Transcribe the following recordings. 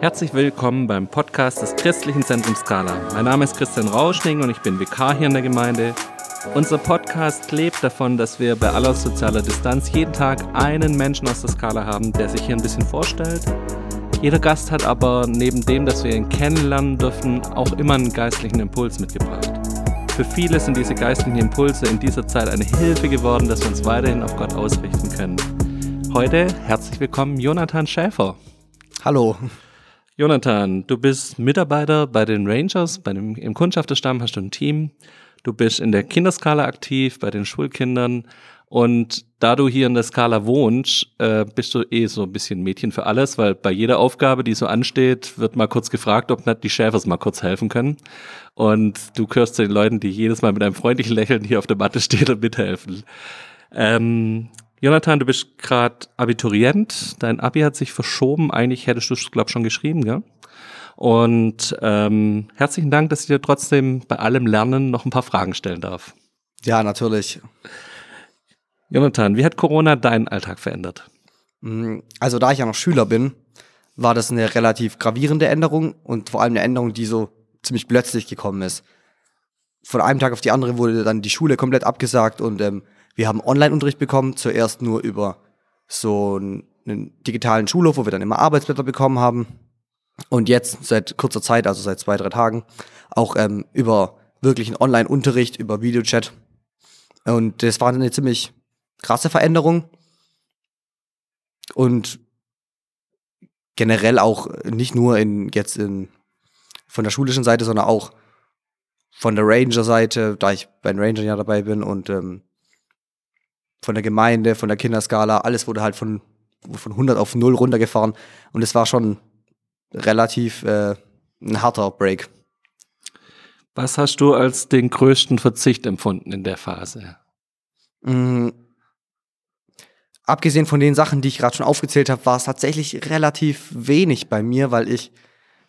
Herzlich willkommen beim Podcast des Christlichen Zentrums Skala. Mein Name ist Christian Rauschning und ich bin Vikar hier in der Gemeinde. Unser Podcast lebt davon, dass wir bei aller sozialer Distanz jeden Tag einen Menschen aus der Skala haben, der sich hier ein bisschen vorstellt. Jeder Gast hat aber neben dem, dass wir ihn kennenlernen dürfen, auch immer einen geistlichen Impuls mitgebracht. Für viele sind diese geistlichen Impulse in dieser Zeit eine Hilfe geworden, dass wir uns weiterhin auf Gott ausrichten können. Heute herzlich willkommen Jonathan Schäfer. Hallo. Jonathan, du bist Mitarbeiter bei den Rangers, bei dem, im Kundschafterstamm hast du ein Team. Du bist in der Kinderskala aktiv, bei den Schulkindern. Und da du hier in der Skala wohnst, äh, bist du eh so ein bisschen Mädchen für alles, weil bei jeder Aufgabe, die so ansteht, wird mal kurz gefragt, ob nicht die Schäfers mal kurz helfen können. Und du gehörst zu den Leuten, die jedes Mal mit einem freundlichen Lächeln hier auf der Matte stehen und mithelfen. Ähm, Jonathan, du bist gerade Abiturient, dein Abi hat sich verschoben, eigentlich hättest du es, glaube schon geschrieben, gell? Und ähm, herzlichen Dank, dass ich dir trotzdem bei allem Lernen noch ein paar Fragen stellen darf. Ja, natürlich. Jonathan, wie hat Corona deinen Alltag verändert? Mm, also da ich ja noch Schüler bin, war das eine relativ gravierende Änderung und vor allem eine Änderung, die so ziemlich plötzlich gekommen ist. Von einem Tag auf die andere wurde dann die Schule komplett abgesagt und ähm, wir haben Online-Unterricht bekommen, zuerst nur über so einen digitalen Schulhof, wo wir dann immer Arbeitsblätter bekommen haben. Und jetzt seit kurzer Zeit, also seit zwei, drei Tagen, auch ähm, über wirklichen Online-Unterricht, über Videochat. Und das war eine ziemlich krasse Veränderung. Und generell auch nicht nur in jetzt in von der schulischen Seite, sondern auch von der Ranger-Seite, da ich bei den Rangern ja dabei bin und ähm, von der Gemeinde, von der Kinderskala, alles wurde halt von, von 100 auf 0 runtergefahren und es war schon relativ äh, ein harter Break. Was hast du als den größten Verzicht empfunden in der Phase? Mhm. Abgesehen von den Sachen, die ich gerade schon aufgezählt habe, war es tatsächlich relativ wenig bei mir, weil ich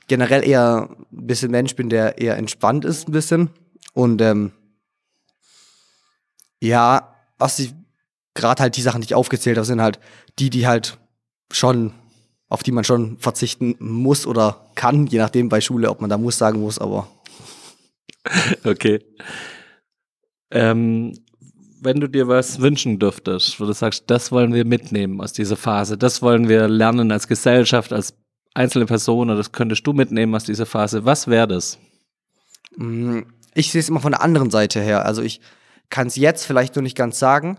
generell eher ein bisschen Mensch bin, der eher entspannt ist ein bisschen. Und ähm, ja, was ich gerade halt die Sachen, die ich aufgezählt habe, sind halt die, die halt schon, auf die man schon verzichten muss oder kann, je nachdem bei Schule, ob man da muss sagen muss, aber. Okay. Ähm, wenn du dir was wünschen dürftest, wo du sagst, das wollen wir mitnehmen aus dieser Phase, das wollen wir lernen als Gesellschaft, als einzelne Person, oder das könntest du mitnehmen aus dieser Phase, was wäre das? Mm, ich sehe es immer von der anderen Seite her. Also ich kann es jetzt vielleicht noch nicht ganz sagen,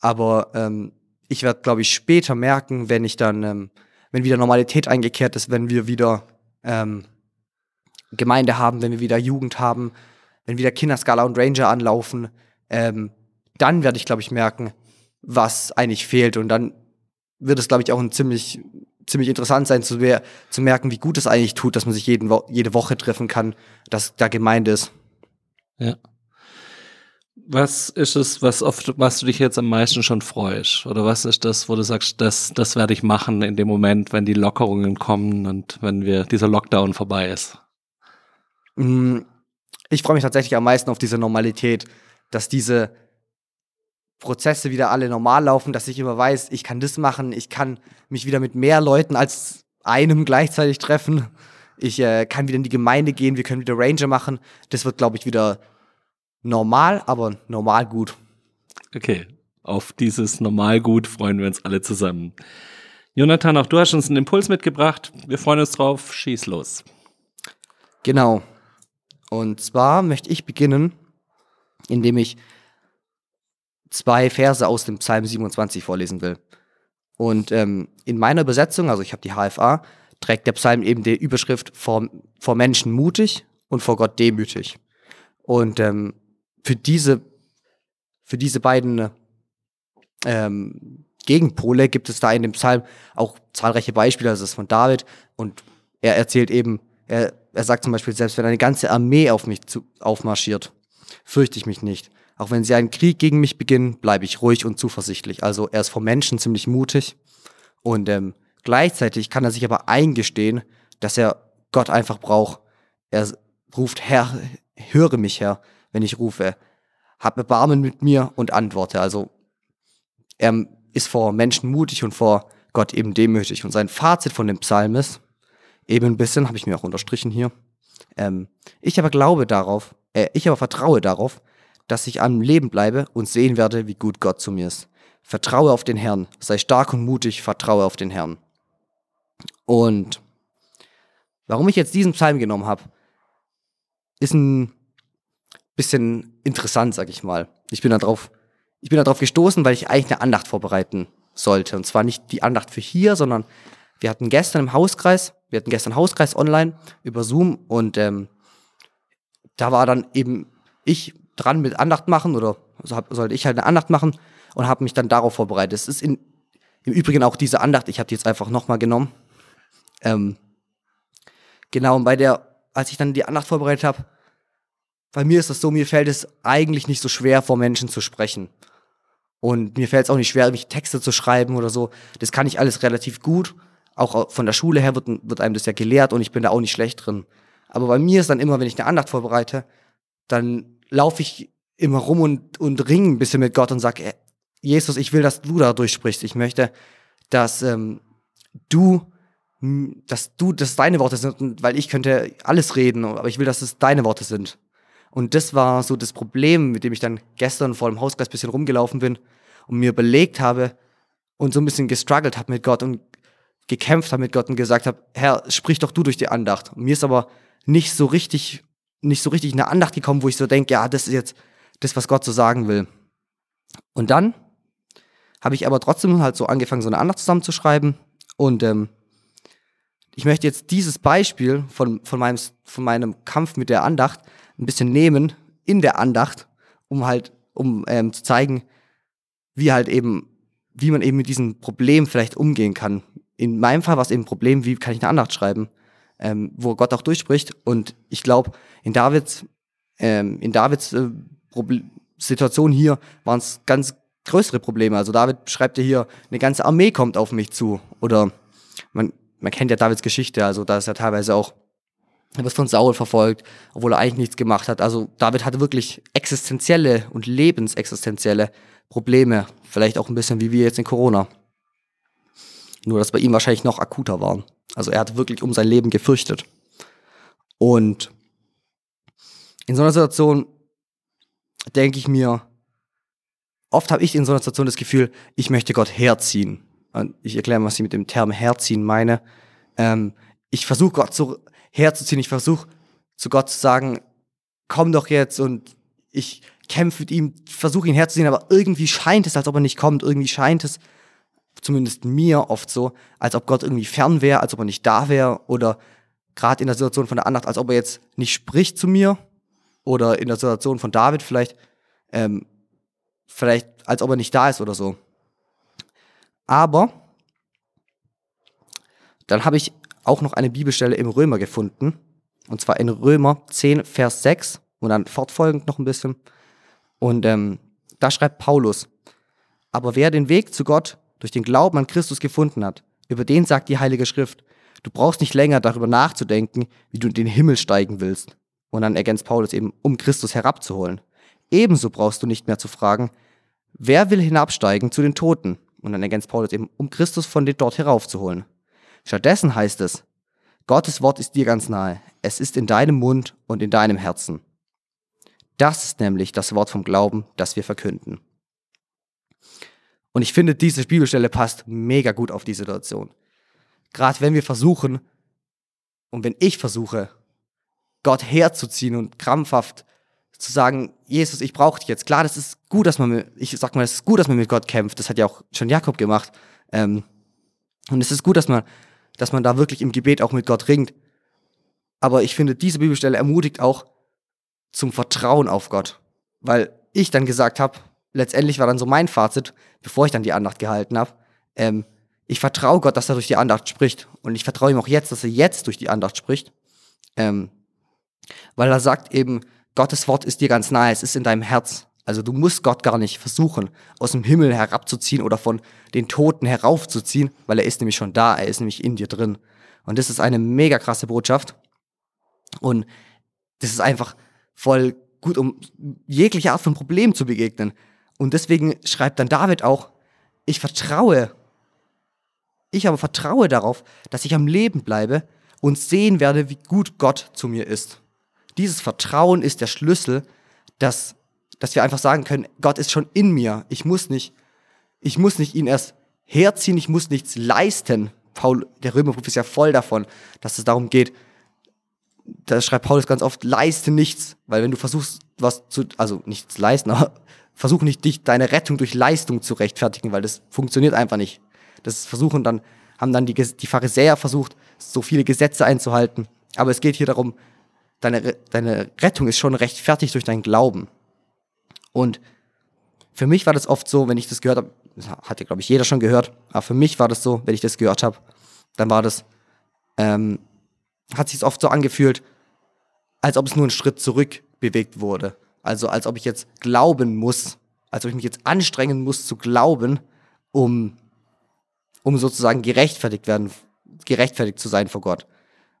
aber ähm, ich werde, glaube ich, später merken, wenn ich dann, ähm, wenn wieder Normalität eingekehrt ist, wenn wir wieder ähm, Gemeinde haben, wenn wir wieder Jugend haben, wenn wieder Kinderskala und Ranger anlaufen, ähm, dann werde ich, glaube ich, merken, was eigentlich fehlt. Und dann wird es, glaube ich, auch ein ziemlich, ziemlich interessant sein, zu, zu merken, wie gut es eigentlich tut, dass man sich jeden, jede Woche treffen kann, dass da Gemeinde ist. Ja. Was ist es, was oft, was du dich jetzt am meisten schon freust? Oder was ist das, wo du sagst, das, das werde ich machen in dem Moment, wenn die Lockerungen kommen und wenn wir, dieser Lockdown vorbei ist? Mm, ich freue mich tatsächlich am meisten auf diese Normalität, dass diese Prozesse wieder alle normal laufen, dass ich immer weiß, ich kann das machen, ich kann mich wieder mit mehr Leuten als einem gleichzeitig treffen. Ich äh, kann wieder in die Gemeinde gehen, wir können wieder Ranger machen. Das wird, glaube ich, wieder normal, aber normal gut. Okay, auf dieses normal gut freuen wir uns alle zusammen. Jonathan, auch du hast uns einen Impuls mitgebracht. Wir freuen uns drauf. Schieß los. Genau. Und zwar möchte ich beginnen, indem ich zwei Verse aus dem Psalm 27 vorlesen will. Und ähm, in meiner Übersetzung, also ich habe die HFA, trägt der Psalm eben die Überschrift vor, vor Menschen mutig und vor Gott demütig. Und ähm, für diese, für diese beiden ähm, Gegenpole gibt es da in dem Psalm auch zahlreiche Beispiele. Also das ist von David und er erzählt eben, er, er sagt zum Beispiel, selbst wenn eine ganze Armee auf mich zu, aufmarschiert, fürchte ich mich nicht. Auch wenn sie einen Krieg gegen mich beginnen, bleibe ich ruhig und zuversichtlich. Also er ist vor Menschen ziemlich mutig und ähm, gleichzeitig kann er sich aber eingestehen, dass er Gott einfach braucht. Er ruft Herr, höre mich Herr, wenn ich rufe, hab Erbarmen mit mir und antworte. Also er ist vor Menschen mutig und vor Gott eben demütig. Und sein Fazit von dem Psalm ist, eben ein bisschen, habe ich mir auch unterstrichen hier. Ähm, ich aber glaube darauf, äh, ich aber vertraue darauf, dass ich am Leben bleibe und sehen werde, wie gut Gott zu mir ist. Vertraue auf den Herrn, sei stark und mutig, vertraue auf den Herrn. Und warum ich jetzt diesen Psalm genommen habe, ist ein bisschen interessant, sag ich mal. Ich bin darauf, ich bin darauf gestoßen, weil ich eigentlich eine Andacht vorbereiten sollte. Und zwar nicht die Andacht für hier, sondern wir hatten gestern im Hauskreis, wir hatten gestern Hauskreis online über Zoom und ähm, da war dann eben ich dran mit Andacht machen oder so hab, sollte ich halt eine Andacht machen und habe mich dann darauf vorbereitet. Es ist in, im Übrigen auch diese Andacht, ich habe die jetzt einfach nochmal genommen. Ähm, genau, und bei der, als ich dann die Andacht vorbereitet habe, bei mir ist das so, mir fällt es eigentlich nicht so schwer, vor Menschen zu sprechen. Und mir fällt es auch nicht schwer, mich Texte zu schreiben oder so. Das kann ich alles relativ gut. Auch von der Schule her wird, wird einem das ja gelehrt und ich bin da auch nicht schlecht drin. Aber bei mir ist dann immer, wenn ich eine Andacht vorbereite, dann laufe ich immer rum und, und ringe ein bisschen mit Gott und sage, Jesus, ich will, dass du da durchsprichst. Ich möchte, dass ähm, du, dass du, dass deine Worte sind, weil ich könnte alles reden, aber ich will, dass es deine Worte sind. Und das war so das Problem, mit dem ich dann gestern vor dem Hauskreis ein bisschen rumgelaufen bin und mir überlegt habe und so ein bisschen gestruggelt habe mit Gott und gekämpft habe mit Gott und gesagt habe, Herr, sprich doch du durch die Andacht. Und mir ist aber nicht so richtig, nicht so richtig eine Andacht gekommen, wo ich so denke, ja, das ist jetzt das, was Gott so sagen will. Und dann habe ich aber trotzdem halt so angefangen, so eine Andacht zusammenzuschreiben. Und ähm, ich möchte jetzt dieses Beispiel von, von, meinem, von meinem Kampf mit der Andacht ein bisschen nehmen in der Andacht, um halt, um ähm, zu zeigen, wie halt eben, wie man eben mit diesem Problem vielleicht umgehen kann. In meinem Fall war es eben ein Problem, wie kann ich eine Andacht schreiben, ähm, wo Gott auch durchspricht. Und ich glaube, in Davids, ähm, in Davids äh, Situation hier waren es ganz größere Probleme. Also David schreibt ja hier, eine ganze Armee kommt auf mich zu. Oder man, man kennt ja Davids Geschichte, also da ist ja teilweise auch er wird von Saul verfolgt, obwohl er eigentlich nichts gemacht hat. Also David hatte wirklich existenzielle und lebensexistenzielle Probleme. Vielleicht auch ein bisschen wie wir jetzt in Corona. Nur, dass bei ihm wahrscheinlich noch akuter waren. Also er hat wirklich um sein Leben gefürchtet. Und in so einer Situation denke ich mir, oft habe ich in so einer Situation das Gefühl, ich möchte Gott herziehen. Und ich erkläre, was ich mit dem Term herziehen meine. Ähm, ich versuche Gott so herzuziehen. Ich versuche zu Gott zu sagen, komm doch jetzt und ich kämpfe mit ihm, versuche ihn herzuziehen, aber irgendwie scheint es, als ob er nicht kommt. Irgendwie scheint es, zumindest mir oft so, als ob Gott irgendwie fern wäre, als ob er nicht da wäre oder gerade in der Situation von der Andacht, als ob er jetzt nicht spricht zu mir oder in der Situation von David vielleicht, ähm, vielleicht als ob er nicht da ist oder so. Aber dann habe ich auch noch eine Bibelstelle im Römer gefunden. Und zwar in Römer 10, Vers 6 und dann fortfolgend noch ein bisschen. Und ähm, da schreibt Paulus, aber wer den Weg zu Gott durch den Glauben an Christus gefunden hat, über den sagt die Heilige Schrift, du brauchst nicht länger darüber nachzudenken, wie du in den Himmel steigen willst. Und dann ergänzt Paulus eben, um Christus herabzuholen. Ebenso brauchst du nicht mehr zu fragen, wer will hinabsteigen zu den Toten? Und dann ergänzt Paulus eben, um Christus von dort heraufzuholen. Stattdessen heißt es, Gottes Wort ist dir ganz nahe. Es ist in deinem Mund und in deinem Herzen. Das ist nämlich das Wort vom Glauben, das wir verkünden. Und ich finde, diese Bibelstelle passt mega gut auf die Situation. Gerade wenn wir versuchen, und wenn ich versuche, Gott herzuziehen und krampfhaft zu sagen, Jesus, ich brauche dich jetzt. Klar, das ist gut, dass man, mit, ich sag mal, es ist gut, dass man mit Gott kämpft. Das hat ja auch schon Jakob gemacht. Ähm, und es ist gut, dass man dass man da wirklich im Gebet auch mit Gott ringt. Aber ich finde, diese Bibelstelle ermutigt auch zum Vertrauen auf Gott. Weil ich dann gesagt habe, letztendlich war dann so mein Fazit, bevor ich dann die Andacht gehalten habe, ähm, ich vertraue Gott, dass er durch die Andacht spricht. Und ich vertraue ihm auch jetzt, dass er jetzt durch die Andacht spricht. Ähm, weil er sagt eben, Gottes Wort ist dir ganz nahe, es ist in deinem Herz. Also du musst Gott gar nicht versuchen, aus dem Himmel herabzuziehen oder von den Toten heraufzuziehen, weil er ist nämlich schon da, er ist nämlich in dir drin. Und das ist eine mega krasse Botschaft. Und das ist einfach voll gut, um jegliche Art von Problem zu begegnen. Und deswegen schreibt dann David auch, ich vertraue, ich aber vertraue darauf, dass ich am Leben bleibe und sehen werde, wie gut Gott zu mir ist. Dieses Vertrauen ist der Schlüssel, dass, dass wir einfach sagen können, Gott ist schon in mir. Ich muss nicht, ich muss nicht ihn erst herziehen, ich muss nichts leisten. Paul, der Römerbrief ist ja voll davon, dass es darum geht, da schreibt Paulus ganz oft, leiste nichts, weil wenn du versuchst, was zu, also nichts leisten, aber versuch nicht, dich, deine Rettung durch Leistung zu rechtfertigen, weil das funktioniert einfach nicht. Das versuchen dann, haben dann die, die Pharisäer versucht, so viele Gesetze einzuhalten. Aber es geht hier darum, deine, deine Rettung ist schon rechtfertigt durch deinen Glauben. Und für mich war das oft so, wenn ich das gehört habe, hat ja, glaube ich, jeder schon gehört, aber für mich war das so, wenn ich das gehört habe, dann war das, ähm, hat sich oft so angefühlt, als ob es nur ein Schritt zurück bewegt wurde. Also als ob ich jetzt glauben muss, als ob ich mich jetzt anstrengen muss zu glauben, um, um sozusagen gerechtfertigt werden, gerechtfertigt zu sein vor Gott.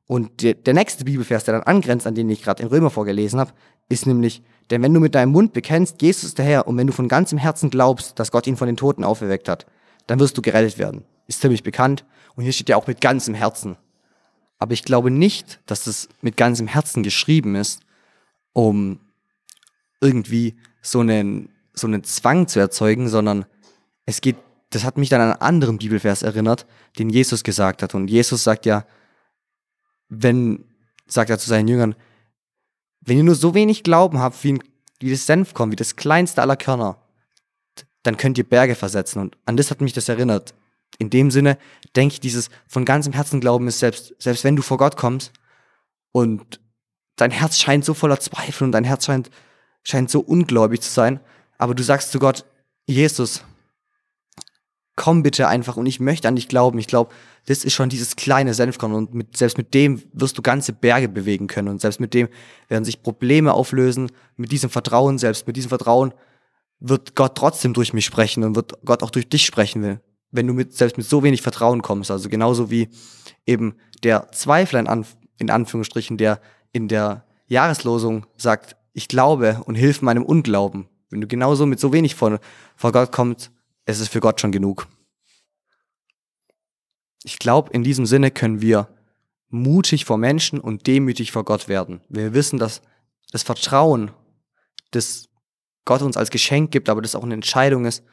Und der, der nächste Bibelvers, der dann angrenzt, an den ich gerade in Römer vorgelesen habe, ist nämlich, denn wenn du mit deinem Mund bekennst, Jesus ist der Herr, und wenn du von ganzem Herzen glaubst, dass Gott ihn von den Toten auferweckt hat, dann wirst du gerettet werden. Ist ziemlich bekannt. Und hier steht ja auch mit ganzem Herzen. Aber ich glaube nicht, dass es mit ganzem Herzen geschrieben ist, um irgendwie so einen, so einen Zwang zu erzeugen, sondern es geht, das hat mich dann an einen anderen Bibelvers erinnert, den Jesus gesagt hat. Und Jesus sagt ja, wenn, sagt er zu seinen Jüngern, wenn ihr nur so wenig Glauben habt, wie, wie das Senfkorn, wie das kleinste aller Körner, dann könnt ihr Berge versetzen. Und an das hat mich das erinnert. In dem Sinne denke ich, dieses von ganzem Herzen Glauben ist selbst, selbst wenn du vor Gott kommst und dein Herz scheint so voller Zweifel und dein Herz scheint, scheint so ungläubig zu sein, aber du sagst zu Gott, Jesus, komm bitte einfach und ich möchte an dich glauben. Ich glaube, das ist schon dieses kleine Senfkorn und mit, selbst mit dem wirst du ganze Berge bewegen können und selbst mit dem werden sich Probleme auflösen. Mit diesem Vertrauen, selbst mit diesem Vertrauen wird Gott trotzdem durch mich sprechen und wird Gott auch durch dich sprechen will. Wenn du mit, selbst mit so wenig Vertrauen kommst, also genauso wie eben der Zweifler in, Anf in Anführungsstrichen, der in der Jahreslosung sagt, ich glaube und hilf meinem Unglauben. Wenn du genauso mit so wenig vor, vor Gott kommst, es ist für Gott schon genug. Ich glaube, in diesem Sinne können wir mutig vor Menschen und demütig vor Gott werden. Wir wissen, dass das Vertrauen, das Gott uns als Geschenk gibt, aber das auch eine Entscheidung ist,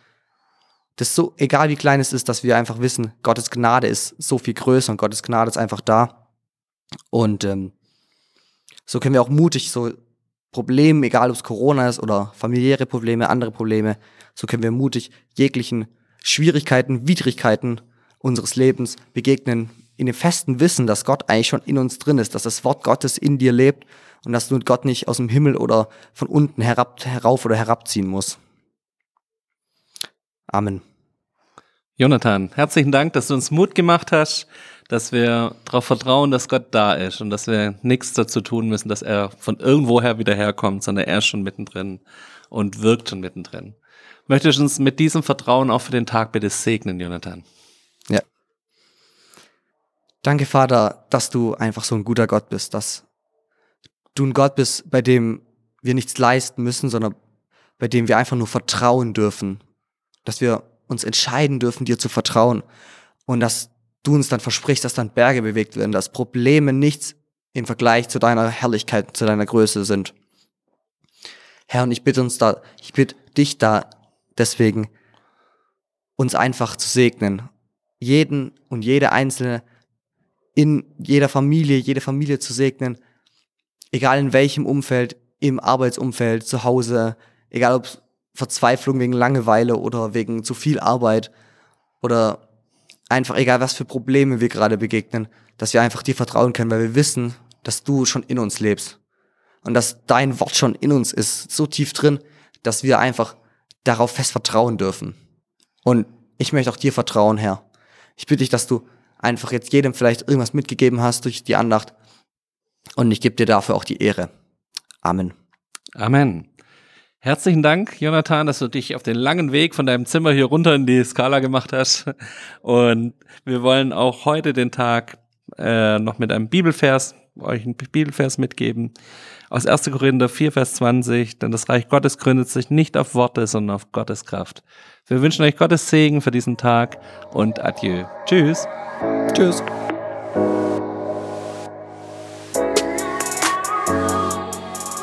das so, egal wie klein es ist, dass wir einfach wissen, Gottes Gnade ist so viel größer und Gottes Gnade ist einfach da. Und ähm, so können wir auch mutig so Probleme, egal ob es Corona ist oder familiäre Probleme, andere Probleme, so können wir mutig jeglichen Schwierigkeiten, Widrigkeiten unseres Lebens begegnen, in dem festen Wissen, dass Gott eigentlich schon in uns drin ist, dass das Wort Gottes in dir lebt und dass du Gott nicht aus dem Himmel oder von unten herab, herauf oder herabziehen musst. Amen. Jonathan, herzlichen Dank, dass du uns Mut gemacht hast, dass wir darauf vertrauen, dass Gott da ist und dass wir nichts dazu tun müssen, dass er von irgendwoher wieder herkommt, sondern er ist schon mittendrin und wirkt schon mittendrin. Möchtest du uns mit diesem Vertrauen auch für den Tag bitte segnen, Jonathan? Ja. Danke, Vater, dass du einfach so ein guter Gott bist, dass du ein Gott bist, bei dem wir nichts leisten müssen, sondern bei dem wir einfach nur vertrauen dürfen. Dass wir uns entscheiden dürfen, dir zu vertrauen. Und dass du uns dann versprichst, dass dann Berge bewegt werden, dass Probleme nichts im Vergleich zu deiner Herrlichkeit, zu deiner Größe sind. Herr, und ich bitte uns da, ich bitte dich da deswegen, uns einfach zu segnen. Jeden und jede einzelne in jeder Familie, jede Familie zu segnen, egal in welchem Umfeld, im Arbeitsumfeld, zu Hause, egal ob Verzweiflung wegen Langeweile oder wegen zu viel Arbeit oder einfach egal was für Probleme wir gerade begegnen, dass wir einfach dir vertrauen können, weil wir wissen, dass du schon in uns lebst und dass dein Wort schon in uns ist, so tief drin, dass wir einfach darauf fest vertrauen dürfen. Und ich möchte auch dir vertrauen, Herr. Ich bitte dich, dass du einfach jetzt jedem vielleicht irgendwas mitgegeben hast durch die Andacht. Und ich gebe dir dafür auch die Ehre. Amen. Amen. Herzlichen Dank, Jonathan, dass du dich auf den langen Weg von deinem Zimmer hier runter in die Skala gemacht hast. Und wir wollen auch heute den Tag äh, noch mit einem Bibelvers, euch einen Bibelvers mitgeben. Aus 1. Korinther 4, Vers 20. Denn das Reich Gottes gründet sich nicht auf Worte, sondern auf Gottes Kraft. Wir wünschen euch Gottes Segen für diesen Tag und Adieu. Tschüss. Tschüss.